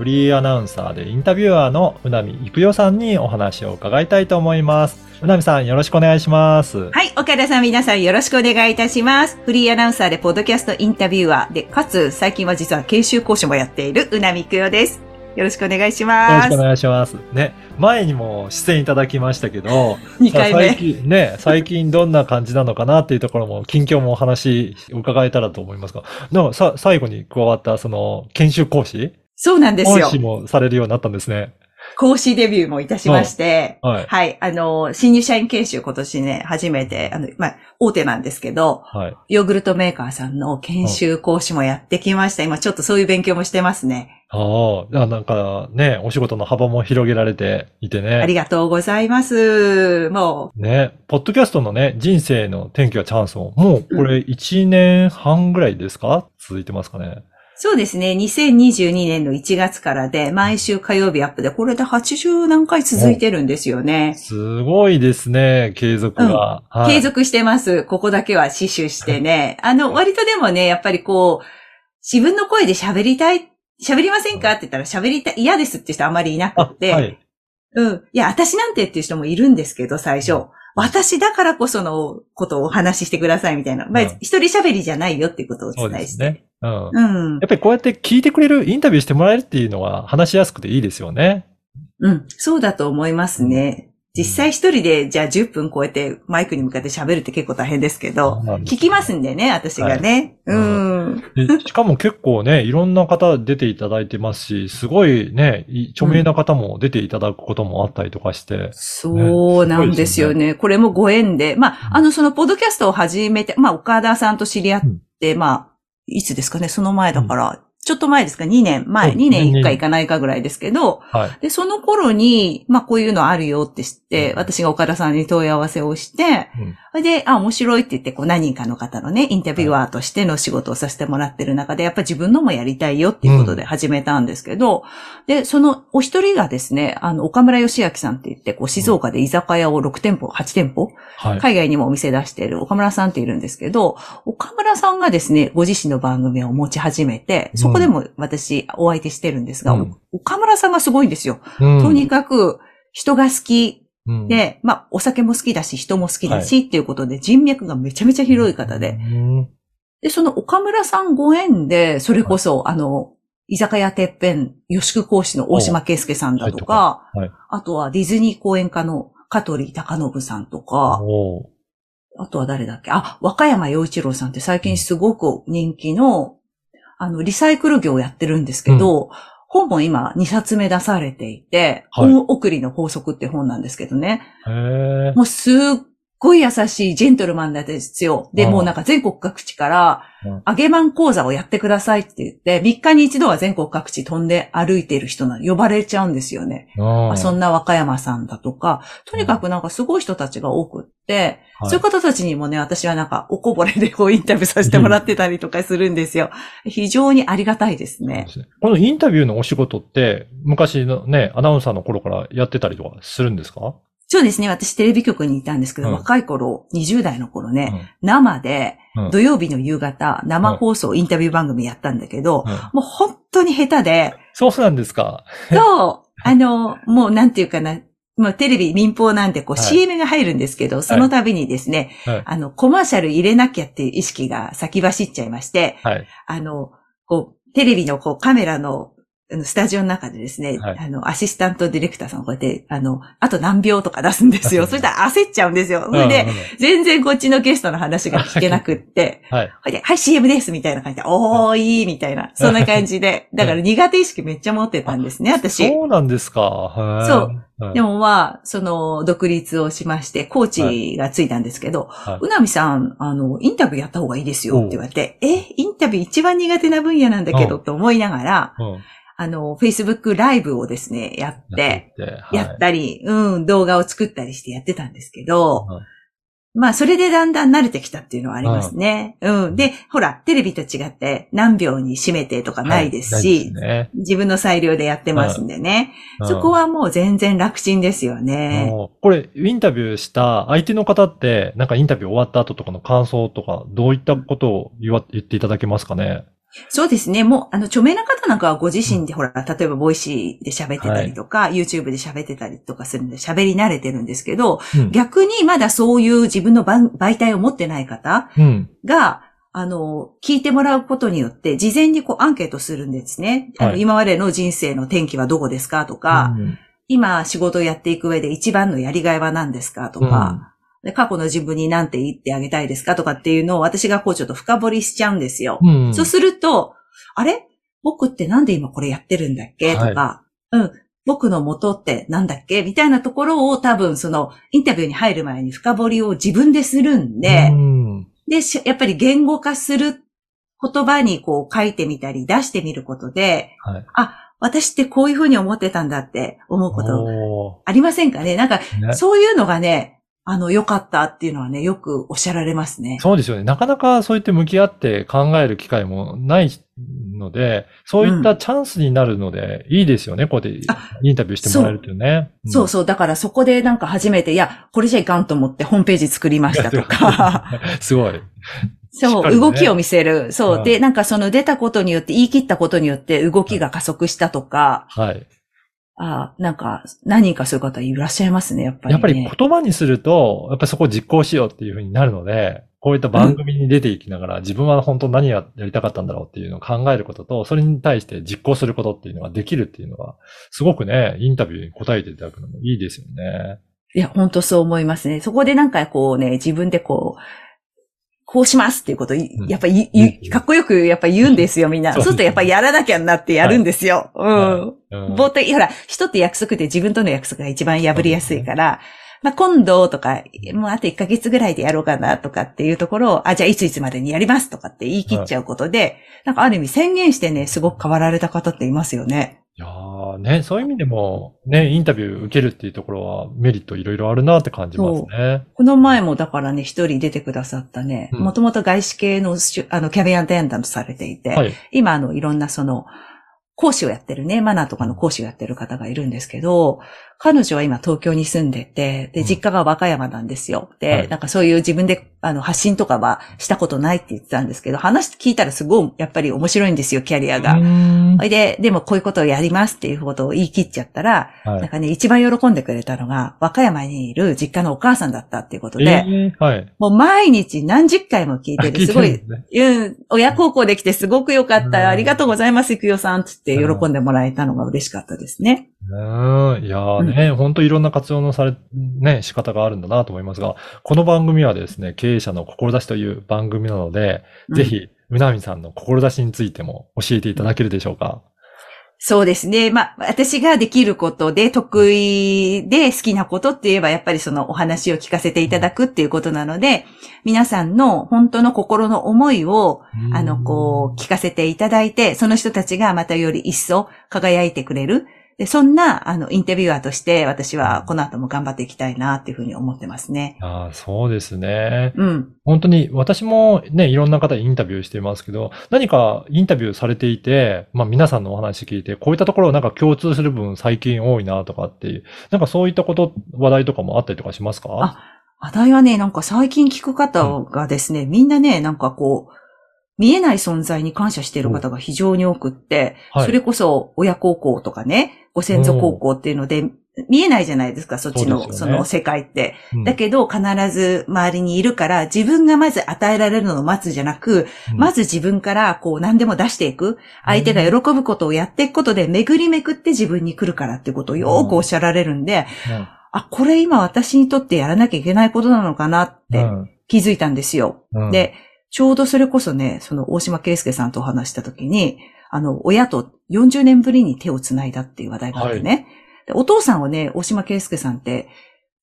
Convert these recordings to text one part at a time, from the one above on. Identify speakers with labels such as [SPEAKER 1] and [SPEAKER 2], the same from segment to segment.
[SPEAKER 1] フリーアナウンサーでインタビュアーのうなみいくよさんにお話を伺いたいと思います。うなみさんよろしくお願いします。
[SPEAKER 2] はい、岡田さん皆さんよろしくお願いいたします。フリーアナウンサーでポッドキャストインタビュアーで、かつ最近は実は研修講師もやっているうなみくよです。よろしくお願いし
[SPEAKER 1] よろ
[SPEAKER 2] ます。
[SPEAKER 1] しくお願いします。ね、前にも出演いただきましたけど、
[SPEAKER 2] 2回
[SPEAKER 1] さ最
[SPEAKER 2] 目。
[SPEAKER 1] 近ね、最近どんな感じなのかなっていうところも、近況もお話伺えたらと思いますが、なんかさ、最後に加わったその研修講師
[SPEAKER 2] そうなんですよ
[SPEAKER 1] 講師。もされるようになったんですね。
[SPEAKER 2] 講師デビューもいたしまして、
[SPEAKER 1] はい。
[SPEAKER 2] はい、あの、新入社員研修今年ね、初めて、あの、まあ、大手なんですけど、
[SPEAKER 1] はい。
[SPEAKER 2] ヨーグルトメーカーさんの研修講師もやってきました。今ちょっとそういう勉強もしてますね。
[SPEAKER 1] ああ、なんかね、お仕事の幅も広げられていてね。
[SPEAKER 2] ありがとうございます。も
[SPEAKER 1] ね、ポッドキャストのね、人生の転機はチャンスを、もうこれ1年半ぐらいですか？続いてますかね。
[SPEAKER 2] う、そうですね、2022年の1月からで、毎週火曜日アップで、これで80何回続いてるんですよね。
[SPEAKER 1] すごいですね、継続が。はい
[SPEAKER 2] 継続してます。ここだけは死守してね。あの、割とでもね、やっぱりこう、自分の声で喋りたい、喋りませんか？って言ったら喋りたい、嫌ですって人あまりいなく
[SPEAKER 1] あ、
[SPEAKER 2] て、
[SPEAKER 1] はい。
[SPEAKER 2] うん。いや、私なんてっていう人もいるんですけど、最初。私だからこそのことをお話ししてくださいみたいな。まあ、
[SPEAKER 1] うん
[SPEAKER 2] 一人喋りじゃないよってことをお
[SPEAKER 1] そう
[SPEAKER 2] 伝えして。
[SPEAKER 1] ですね。うん。
[SPEAKER 2] うん
[SPEAKER 1] や。っぱりこうやって聞いてくれる、インタビューしてもらえるっていうのは話しやすくていいですよね。
[SPEAKER 2] うん。そうだと思いますね。実際一人で、じゃあ10分こうやってマイクに向かって喋るって結構大変ですけど聞きますんでね、私がね。
[SPEAKER 1] はい
[SPEAKER 2] うん。
[SPEAKER 1] でしかも結構ね、いろんな方出ていただいてますし、すごいね、い著名な方も出ていただくこともあったりとかして。
[SPEAKER 2] そうなんですよね。これもご縁で。まあ、あの、その、ポッドキャストを始めて、まあ、岡田さんと知り合って、まあ、いつですかね、その前だから、ちょっと前ですか、2年。前、
[SPEAKER 1] そう
[SPEAKER 2] 2年1
[SPEAKER 1] 二年
[SPEAKER 2] 回行かないかぐらいですけど、
[SPEAKER 1] はい。
[SPEAKER 2] で、その頃に、まあ、こういうのあるよって知って、
[SPEAKER 1] うん。
[SPEAKER 2] 私が岡田さんに問い合わせをして、
[SPEAKER 1] うん。
[SPEAKER 2] で、あ、面白いって言って、こう、何人かの方のね、インタビュアーとしての仕事をさせてもらってる中で、やっぱ自分のもやりたいよっていうことで始めたんですけど、で、そのお一人がですね、あの、岡村義明さんって言って、こう、静岡で居酒屋を6店舗、8店舗、
[SPEAKER 1] はい。
[SPEAKER 2] 海外にもお店出している岡村さんっているんですけど、岡村さんがですね、ご自身の番組を持ち始めて、そこでも私お相手してるんですが、
[SPEAKER 1] うん。
[SPEAKER 2] 岡村さんがすごいんですよ。
[SPEAKER 1] うん。
[SPEAKER 2] とにかく人が好き。
[SPEAKER 1] うん。
[SPEAKER 2] で、まあお酒も好きだし、人も好きだし、っていうことで人脈がめちゃめちゃ広い方で。
[SPEAKER 1] うん。
[SPEAKER 2] で、その岡村さんご縁で、それこそ、あの、居酒屋てっぺん、吉宿講師の大島圭介さんだとか、
[SPEAKER 1] はい。はい
[SPEAKER 2] あとはディズニー公演家の香取隆信さんとか、あとは誰だっけ？あ、若山洋一郎さんって最近すごく人気の、あの、リサイクル業をやってるんですけど、本も今2冊目出されていて、
[SPEAKER 1] はい
[SPEAKER 2] 本送りの法則って本なんですけどね。もうすっごい優しいジェントルマンなんですよ。で、
[SPEAKER 1] ああ
[SPEAKER 2] もうなんか全国各地から
[SPEAKER 1] うん、
[SPEAKER 2] 揚げマン講座をやってくださいって言って、3日に一度は全国各地飛んで歩いている人なの呼ばれちゃうんですよね。まあそん
[SPEAKER 1] な、
[SPEAKER 2] な若山さんだとか、とにかくなんかすごい人たちが多く
[SPEAKER 1] はい。
[SPEAKER 2] そういう方たちにもね、私はなんかおこぼれでこうインタビューさせてもらってたりとかするんですよ。非常にありがたいですね。
[SPEAKER 1] このインタビューのお仕事って、昔のね、アナウンサーの頃からやってたりとかするんですか？
[SPEAKER 2] そうですね。私テレビ局にいたんですけど、
[SPEAKER 1] うん。
[SPEAKER 2] 若い頃、20代の頃ね、生で
[SPEAKER 1] うん。
[SPEAKER 2] 土曜日の夕方、生放送インタビュー番組やったんだけど、
[SPEAKER 1] うん。
[SPEAKER 2] もう本当に下手で、
[SPEAKER 1] そうなんですか。
[SPEAKER 2] そう、あの、もうなんていうかな、もうテレビ民放なんでこう
[SPEAKER 1] はい
[SPEAKER 2] CM が入るんですけど、その度にですね、
[SPEAKER 1] はい。
[SPEAKER 2] あの、コマーシャル入れなきゃっていう意識が先走っちゃいまして、
[SPEAKER 1] はい。
[SPEAKER 2] あの、こう、テレビのこうカメラのスタジオの中でですね、
[SPEAKER 1] はい
[SPEAKER 2] あの、アシスタントディレクターさんがこうやって、あの、あと何秒とか出すんですよ。そしたら焦っちゃうんですよ。それで、全然こっちのゲストの話が聞けなくって、
[SPEAKER 1] はい。
[SPEAKER 2] はい、CM ですみたいな感じで、おーいいみたいな、そんな感じで、だから苦手意識めっちゃ持ってたんですね、私。
[SPEAKER 1] そうなんですか？
[SPEAKER 2] そう。
[SPEAKER 1] はい
[SPEAKER 2] でもまあ、その、独立をしまして、コーチがついたんですけど、
[SPEAKER 1] はいう
[SPEAKER 2] なみさん、あの、インタビューやった方がいいですよって言われて、え、インタビュー一番苦手な分野なんだけど、
[SPEAKER 1] うん
[SPEAKER 2] と思いながら、
[SPEAKER 1] うん
[SPEAKER 2] あの、Facebook ライブをですね、やって、
[SPEAKER 1] やって、はい
[SPEAKER 2] やったり、うん、動画を作ったりしてやってたんですけど、
[SPEAKER 1] はい
[SPEAKER 2] まあ、それでだんだん慣れてきたっていうのはありますね。うん。で、ほら、テレビと違って何秒に締めてとかないですし、
[SPEAKER 1] ね
[SPEAKER 2] 自分の裁量でやってますんでね。
[SPEAKER 1] うん
[SPEAKER 2] そこはもう全然楽ちんですよね。
[SPEAKER 1] これ、インタビューした相手の方って、なんかインタビュー終わった後とかの感想とか、どういったことを言わ言っていただけますかね？
[SPEAKER 2] そうですね。もう、あの、著名な方なんかはご自身で、ほら、例えば、 Voicy で喋ってたりとか、YouTube で喋ってたりとかするんで、喋り慣れてるんですけど、
[SPEAKER 1] うん。
[SPEAKER 2] 逆にまだそういう自分の番媒体を持ってない方
[SPEAKER 1] うん。
[SPEAKER 2] が、あの、聞いてもらうことによって、事前にこうアンケートするんですね。あの、
[SPEAKER 1] はい
[SPEAKER 2] 今までの人生の転機はどこですかとか、
[SPEAKER 1] うん
[SPEAKER 2] 今仕事をやっていく上で一番のやりがいは何ですかとか、で過去の自分に何て言ってあげたいですかとかっていうのを私がこうちょっと深掘りしちゃうんですよ。
[SPEAKER 1] うん。
[SPEAKER 2] そうすると、あれ？僕ってなんで今これやってるんだっけ？とか、うん。僕の元ってなんだっけ？みたいなところを多分そのインタビューに入る前に深掘りを自分でするんで、
[SPEAKER 1] うん
[SPEAKER 2] で、しやっぱり言語化する言葉にこう書いてみたり出してみることで、
[SPEAKER 1] はい。
[SPEAKER 2] 私ってこういうふうに思ってたんだって思うこと
[SPEAKER 1] お
[SPEAKER 2] ありませんかね？なんか、そういうのがね、あの、良かったっていうのはね、よくおっしゃられますね。
[SPEAKER 1] そうですよね。なかなかそうやって向き合って考える機会もないので、そういったチャンスになるので、いいですよね。こうやってインタビューしてもらえるというね。
[SPEAKER 2] そうそう。だからそこでなんか初めて、いや、これじゃいかんと思ってホームページ作りましたとか、
[SPEAKER 1] うん。すごい。
[SPEAKER 2] そう、
[SPEAKER 1] ね
[SPEAKER 2] 動きを見せる。そうう。
[SPEAKER 1] ん
[SPEAKER 2] で、なんかその出たことによって、言い切ったことによって動きが加速したとか、
[SPEAKER 1] はい。
[SPEAKER 2] あなんか、何人かそういう方いらっしゃいますね、やっぱり、ね。
[SPEAKER 1] やっぱり言葉にすると、やっぱりそこを実行しようっていうふうになるので、こういった番組に出ていきながら、自分は本当何ややりたかったんだろうっていうのを考えることと、それに対して実行することっていうのができるっていうのは、すごくね、インタビューに答えていただくのもいいですよね。
[SPEAKER 2] いや、本当そう思いますね。そこでなんかこうね、自分でこう、こうしますっていうことやっぱり
[SPEAKER 1] うん
[SPEAKER 2] かっこよくやっぱ言うんですよ、みんな。そううするとやっぱやらなきゃなってやるんですよ。うん。
[SPEAKER 1] うん
[SPEAKER 2] 冒頭、ほら、人って約束って自分との約束が一番破りやすいから、まあ、今度とか、もうあと1ヶ月ぐらいでやろうかなとかっていうところを、あ、じゃあいついつまでにやりますとかって言い切っちゃうことで、なんかある意味宣言してね、すごく変わられた方っていますよね。
[SPEAKER 1] ね、そういう意味でも、ね、インタビュー受けるっていうところはメリットいろいろあるなって感じますね。
[SPEAKER 2] この前もだからね、一人出てくださったね、
[SPEAKER 1] うん
[SPEAKER 2] もともと外資系のあのキャビアンテンダントされていて、
[SPEAKER 1] はい。
[SPEAKER 2] 今あのいろんなその、講師をやってるね、マナーとかの講師をやってる方がいるんですけど、彼女は今東京に住んでて、で、
[SPEAKER 1] うん
[SPEAKER 2] 実家が和歌山なんですよ。で、
[SPEAKER 1] はい
[SPEAKER 2] なんかそういう自分であの発信とかはしたことないって言ってたんですけど、話聞いたらすごいやっぱり面白いんですよ、キャリアが。
[SPEAKER 1] うーん
[SPEAKER 2] それで、でもこういうことをやりますっていうことを言い切っちゃったら、
[SPEAKER 1] はい
[SPEAKER 2] なんかね、一番喜んでくれたのが、和歌山にいる実家のお母さんだったっていうことで、
[SPEAKER 1] えーはい。
[SPEAKER 2] もう毎日何十回も聞いてて、すごいうん、親孝行できてすごく良かっ
[SPEAKER 1] うん
[SPEAKER 2] た。ありがとうございます、いくよさん、つって喜んでもらえたのが嬉しかったですね。
[SPEAKER 1] うん。いやーね、本当いろんな活用のされ、ね、仕方があるんだなと思いますが、この番組はですね、経営者の志という番組なので、
[SPEAKER 2] うん
[SPEAKER 1] ぜひ、うなみさんの志についても教えていただけるでしょうか？
[SPEAKER 2] そうですね。まあ、私ができることで、得意で好きなことって言えば、やっぱりそのお話を聞かせていただくっていうことなので、皆さんの本当の心の思いを、あの、こう、聞かせていただいて、その人たちがまたより一層輝いてくれる。で、そんな、あの、インタビュアーとして、私はこの後も頑張っていきたいな、っていうふうに思ってますね。
[SPEAKER 1] ああ、そうですね。
[SPEAKER 2] うん。
[SPEAKER 1] 本当に、私もね、いろんな方にインタビューしていますけど、何かインタビューされていて、まあ皆さんのお話聞いて、こういったところなんか共通する部分最近多いなとかっていう、なんかそういったこと、話題とかもあったりとかしますか？
[SPEAKER 2] あ話題はね、なんか最近聞く方がですね、みんなね、なんかこう、見えない存在に感謝している方が非常に多くって、
[SPEAKER 1] はい。
[SPEAKER 2] それこそ親孝行とかね、ご先祖孝行っていうので、見えないじゃないですか、そっちの、そ,、
[SPEAKER 1] ね。
[SPEAKER 2] の世界って。
[SPEAKER 1] うん。
[SPEAKER 2] だけど、必ず周りにいるから、自分がまず与えられるのを待つじゃなく、
[SPEAKER 1] うん。
[SPEAKER 2] まず自分からこう何でも出していく。相手が喜ぶことをやっていくことで、巡りめくって自分に来るからっていうことをよくおっしゃられるんで、
[SPEAKER 1] うん。
[SPEAKER 2] あ、これ今私にとってやらなきゃいけないことなのかなって気づいたんですよ。
[SPEAKER 1] うん。
[SPEAKER 2] で、ちょうどそれこそね、その大島圭介さんとお話したときに、あの、親と40年ぶりに手をつないだっていう話題があってね。でお父さんはね、大島圭介さんって、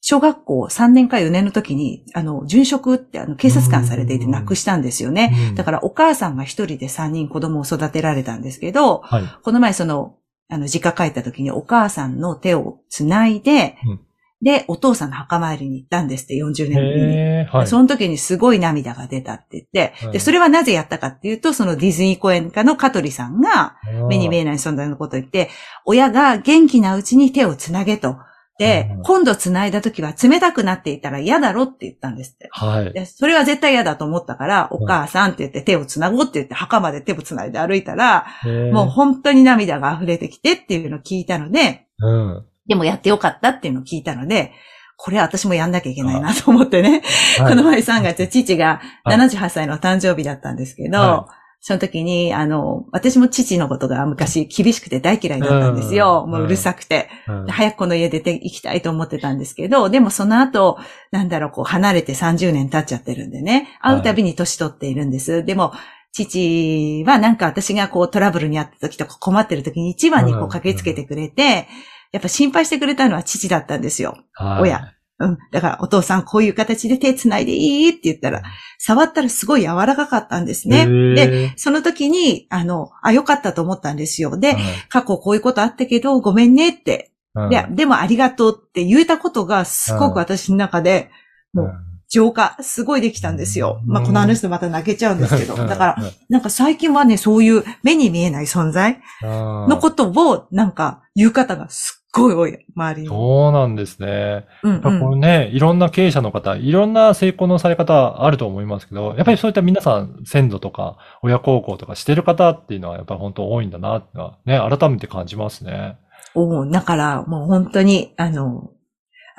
[SPEAKER 2] 小学校3年か4年の時に、あの、殉職ってあの、警察官されていて亡くしたんですよね。
[SPEAKER 1] うん
[SPEAKER 2] だからお母さんが一人で3人子供を育てられたんですけど、
[SPEAKER 1] はい。
[SPEAKER 2] この前その、あの、実家帰った時にお母さんの手をつないで、
[SPEAKER 1] うん
[SPEAKER 2] で、お父さんの墓参りに行ったんですって、40年ぶりに。
[SPEAKER 1] はい。
[SPEAKER 2] その時にすごい涙が出たって言って、
[SPEAKER 1] はい
[SPEAKER 2] で、それはなぜやったかっていうと、そのディズニー公演家の香取さんが、目に見えない存在のことを言って、親が元気なうちに手をつなげと。で
[SPEAKER 1] うん、
[SPEAKER 2] 今度繋いだ時は冷たくなっていたら嫌だろって言ったんですって。
[SPEAKER 1] はい。
[SPEAKER 2] で、それは絶対嫌だと思ったから、お母さんって言って手をつなごうって言って墓まで手をつないで歩いたら、もう本当に涙が溢れてきてっていうのを聞いたので、
[SPEAKER 1] うん。
[SPEAKER 2] でもやってよかったっていうのを聞いたので、これ私もやんなきゃいけないなと思ってね。
[SPEAKER 1] はい。
[SPEAKER 2] この前3月、父が
[SPEAKER 1] はい。
[SPEAKER 2] 78歳の誕生日だったんですけど、
[SPEAKER 1] は
[SPEAKER 2] その時に、あの、私も父のことが昔厳しくて大嫌いだったんですよ。
[SPEAKER 1] うん。
[SPEAKER 2] もううるさくて。
[SPEAKER 1] うん。
[SPEAKER 2] で早くこの家出て行きたいと思ってたんですけど、でもその後、なんだろう、こう離れて30年経っちゃってるんでね、会うたびに年取っているんです。でも、父はなんか私がこうトラブルにあった時とか困ってる時に一番にこう駆けつけてくれて、やっぱ心配してくれたのは父だったんですよ。
[SPEAKER 1] はい
[SPEAKER 2] 親。うん。だから、お父さんこういう形で手繋いでいいって言ったら、触ったらすごい柔らかかったんですね。で、
[SPEAKER 1] で、
[SPEAKER 2] その時に、あの、あ、よかったと思ったんですよ。で、
[SPEAKER 1] はい
[SPEAKER 2] 過去こういうことあったけど、ごめんねって。
[SPEAKER 1] うん
[SPEAKER 2] で、でもありがとうって言えたことが、すごく私の中で、もう浄化、すごいできたんですよ。
[SPEAKER 1] うん
[SPEAKER 2] まあ、この話でまた泣けちゃうんですけど。
[SPEAKER 1] うん
[SPEAKER 2] だから、なんか最近はね、そういう目に見えない存在
[SPEAKER 1] うん
[SPEAKER 2] のことを、なんか言う方がすっごい多い、周りに。
[SPEAKER 1] そうなんですね。
[SPEAKER 2] うん
[SPEAKER 1] やっぱこ
[SPEAKER 2] うん
[SPEAKER 1] れね、いろんな経営者の方、いろんな成功のされ方あると思いますけど、やっぱりそういった皆さん、先祖とか、親孝行とかしてる方っていうのは、やっぱり本当多いんだなってのは、ね、改めて感じますね。
[SPEAKER 2] おうだから、もう本当に、あの、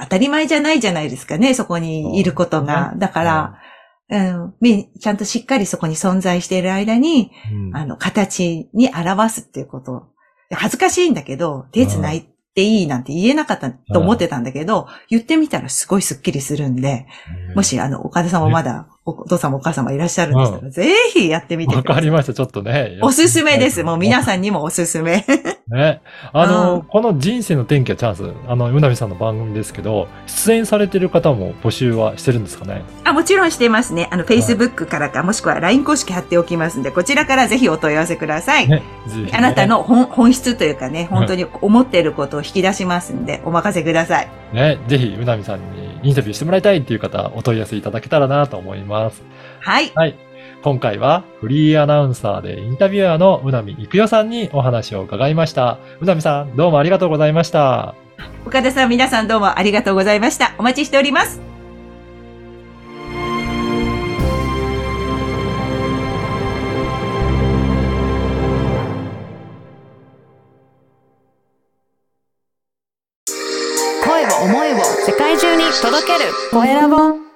[SPEAKER 2] 当たり前じゃないじゃないですかね、そこにいることが。
[SPEAKER 1] ね
[SPEAKER 2] だから、うん、みちゃんとしっかりそこに存在している間に、
[SPEAKER 1] うん
[SPEAKER 2] あの、形に表すっていうこと。恥ずかしいんだけど、手繋いでいいなんて言えなかったと思ってたんだけど、言ってみたらすごいスッキリするんで、もし、あの、岡田さんもまだ、お父さんもお母さんもいらっしゃるんでしたら、ぜひやってみて
[SPEAKER 1] わ
[SPEAKER 2] ください。
[SPEAKER 1] かりました。ちょっとね。
[SPEAKER 2] おすすめです。もう皆さんにもおすすめ。
[SPEAKER 1] ね。あの、
[SPEAKER 2] うん
[SPEAKER 1] この人生の転機はチャンス、あの、うなみさんの番組ですけど、出演されてる方も募集はしてるんですかね？
[SPEAKER 2] あ、もちろんしてますね。あの、Facebook からか、もしくは LINE 公式貼っておきますんで、こちらからぜひお問い合わせください。
[SPEAKER 1] ね
[SPEAKER 2] あなた。の本本質というかね、本当に思っていることを引き出しますんで、お任せください。
[SPEAKER 1] ね。ぜひ、うなみさんにインタビューしてもらいたいっていう方、お問い合わせいただけたらなと思います。
[SPEAKER 2] はい。
[SPEAKER 1] はい。今回はフリーアナウンサーでインタビュアーのうなみいくよさんにお話を伺いました。うなみさん、どうもありがとうございました。
[SPEAKER 2] 岡田さん、皆さんどうもありがとうございました。お待ちしております。
[SPEAKER 3] ける。コエラボ。